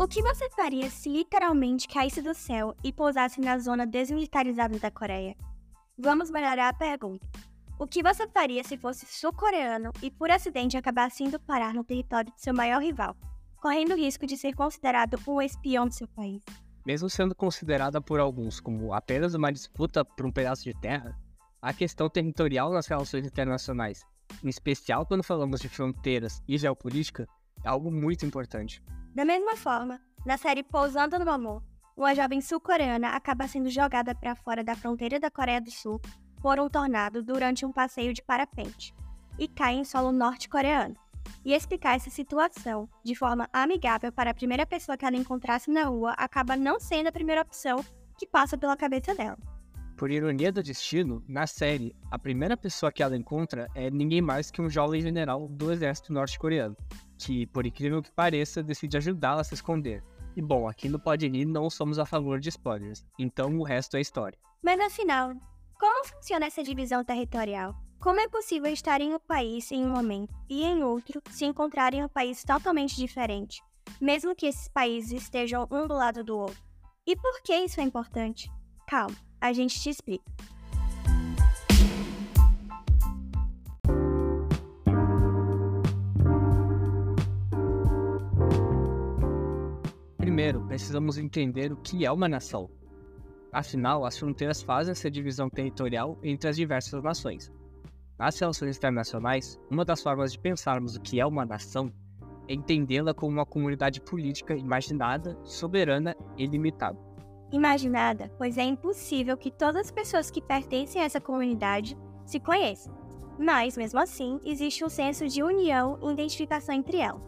O que você faria se literalmente caísse do céu e pousasse na zona desmilitarizada da Coreia? Vamos melhorar a pergunta. O que você faria se fosse sul-coreano e por acidente acabasse indo parar no território de seu maior rival, correndo o risco de ser considerado um espião de seu país? Mesmo sendo considerada por alguns como apenas uma disputa por um pedaço de terra, a questão territorial nas relações internacionais, em especial quando falamos de fronteiras e geopolítica, é algo muito importante. Da mesma forma, na série Pousando no Amor, uma jovem sul-coreana acaba sendo jogada para fora da fronteira da Coreia do Sul por um tornado durante um passeio de parapente e cai em solo norte-coreano. E explicar essa situação de forma amigável para a primeira pessoa que ela encontrasse na rua acaba não sendo a primeira opção que passa pela cabeça dela. Por ironia do destino, na série, a primeira pessoa que ela encontra é ninguém mais que um jovem general do exército norte-coreano, que, por incrível que pareça, decide ajudá-la a se esconder. E bom, aqui no Pode não somos a favor de spoilers, então o resto é história. Mas afinal, como funciona essa divisão territorial? Como é possível estar em um país em um momento e em outro se encontrar em um país totalmente diferente, mesmo que esses países estejam um do lado do outro? E por que isso é importante? Calma, a gente te explica. Primeiro, precisamos entender o que é uma nação. Afinal, as fronteiras fazem essa divisão territorial entre as diversas nações. Nas relações internacionais, uma das formas de pensarmos o que é uma nação é entendê-la como uma comunidade política imaginada, soberana e limitada. Imaginada, pois é impossível que todas as pessoas que pertencem a essa comunidade se conheçam. Mas, mesmo assim, existe um senso de união e identificação entre elas.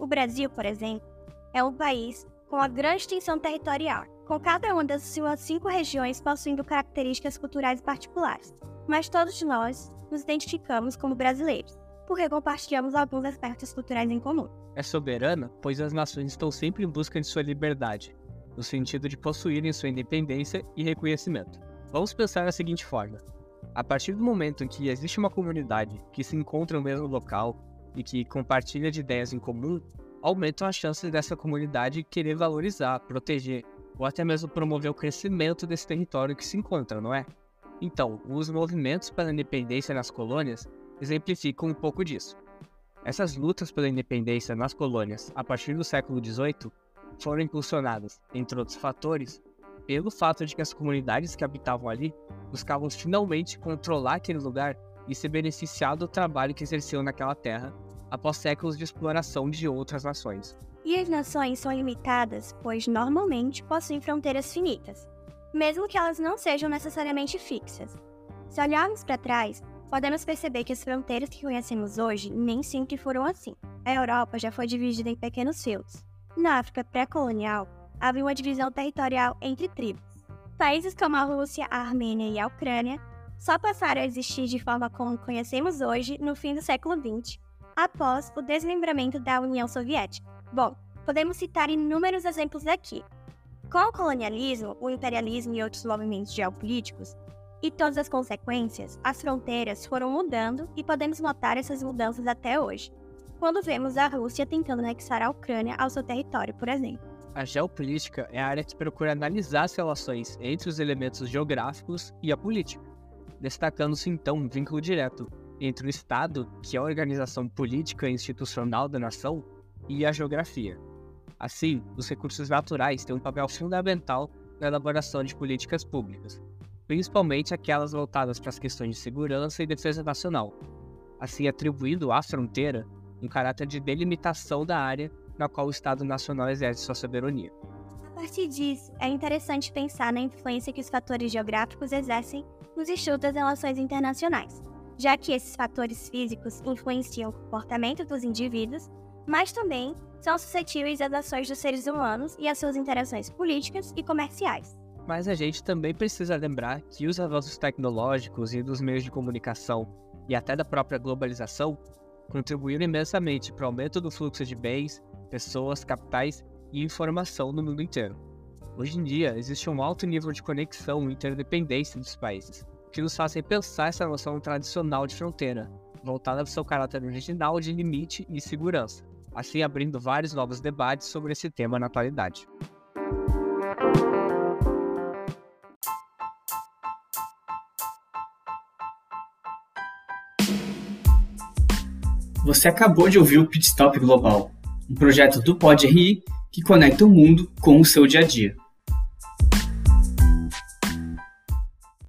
O Brasil, por exemplo, é um país com uma grande extensão territorial, com cada uma das suas cinco regiões possuindo características culturais particulares. Mas todos nós nos identificamos como brasileiros, porque compartilhamos alguns aspectos culturais em comum. É soberana, pois as nações estão sempre em busca de sua liberdade, no sentido de possuírem sua independência e reconhecimento. Vamos pensar da seguinte forma: a partir do momento em que existe uma comunidade que se encontra no mesmo local e que compartilha de ideias em comum, aumentam as chances dessa comunidade querer valorizar, proteger ou até mesmo promover o crescimento desse território que se encontra, não é? Então, os movimentos pela independência nas colônias exemplificam um pouco disso. Essas lutas pela independência nas colônias, a partir do século XVIII, foram impulsionadas, entre outros fatores, pelo fato de que as comunidades que habitavam ali buscavam finalmente controlar aquele lugar e se beneficiar do trabalho que exerciam naquela terra após séculos de exploração de outras nações. E as nações são limitadas, pois normalmente possuem fronteiras finitas, mesmo que elas não sejam necessariamente fixas. Se olharmos para trás, podemos perceber que as fronteiras que conhecemos hoje nem sempre foram assim. A Europa já foi dividida em pequenos feudos. Na África pré-colonial, havia uma divisão territorial entre tribos. Países como a Rússia, a Armênia e a Ucrânia só passaram a existir de forma como conhecemos hoje no fim do século XX, após o desmembramento da União Soviética. Bom, podemos citar inúmeros exemplos aqui. Com o colonialismo, o imperialismo e outros movimentos geopolíticos, e todas as consequências, as fronteiras foram mudando e podemos notar essas mudanças até hoje, quando vemos a Rússia tentando anexar a Ucrânia ao seu território, por exemplo. A geopolítica é a área que procura analisar as relações entre os elementos geográficos e a política, destacando-se então um vínculo direto entre o Estado, que é a organização política e institucional da nação, e a geografia. Assim, os recursos naturais têm um papel fundamental na elaboração de políticas públicas, principalmente aquelas voltadas para as questões de segurança e defesa nacional, assim atribuindo à fronteira um caráter de delimitação da área na qual o Estado Nacional exerce sua soberania. A partir disso, é interessante pensar na influência que os fatores geográficos exercem nos estudos das relações internacionais já que esses fatores físicos influenciam o comportamento dos indivíduos, mas também são suscetíveis às ações dos seres humanos e às suas interações políticas e comerciais. Mas a gente também precisa lembrar que os avanços tecnológicos e dos meios de comunicação e até da própria globalização contribuíram imensamente para o aumento do fluxo de bens, pessoas, capitais e informação no mundo inteiro. Hoje em dia, existe um alto nível de conexão e interdependência dos países, que nos fazem pensar essa noção tradicional de fronteira, voltada ao seu caráter original de limite e segurança. assim abrindo vários novos debates sobre esse tema na atualidade. Você acabou de ouvir o Pitstop Global, um projeto do Pod RI que conecta o mundo com o seu dia a dia.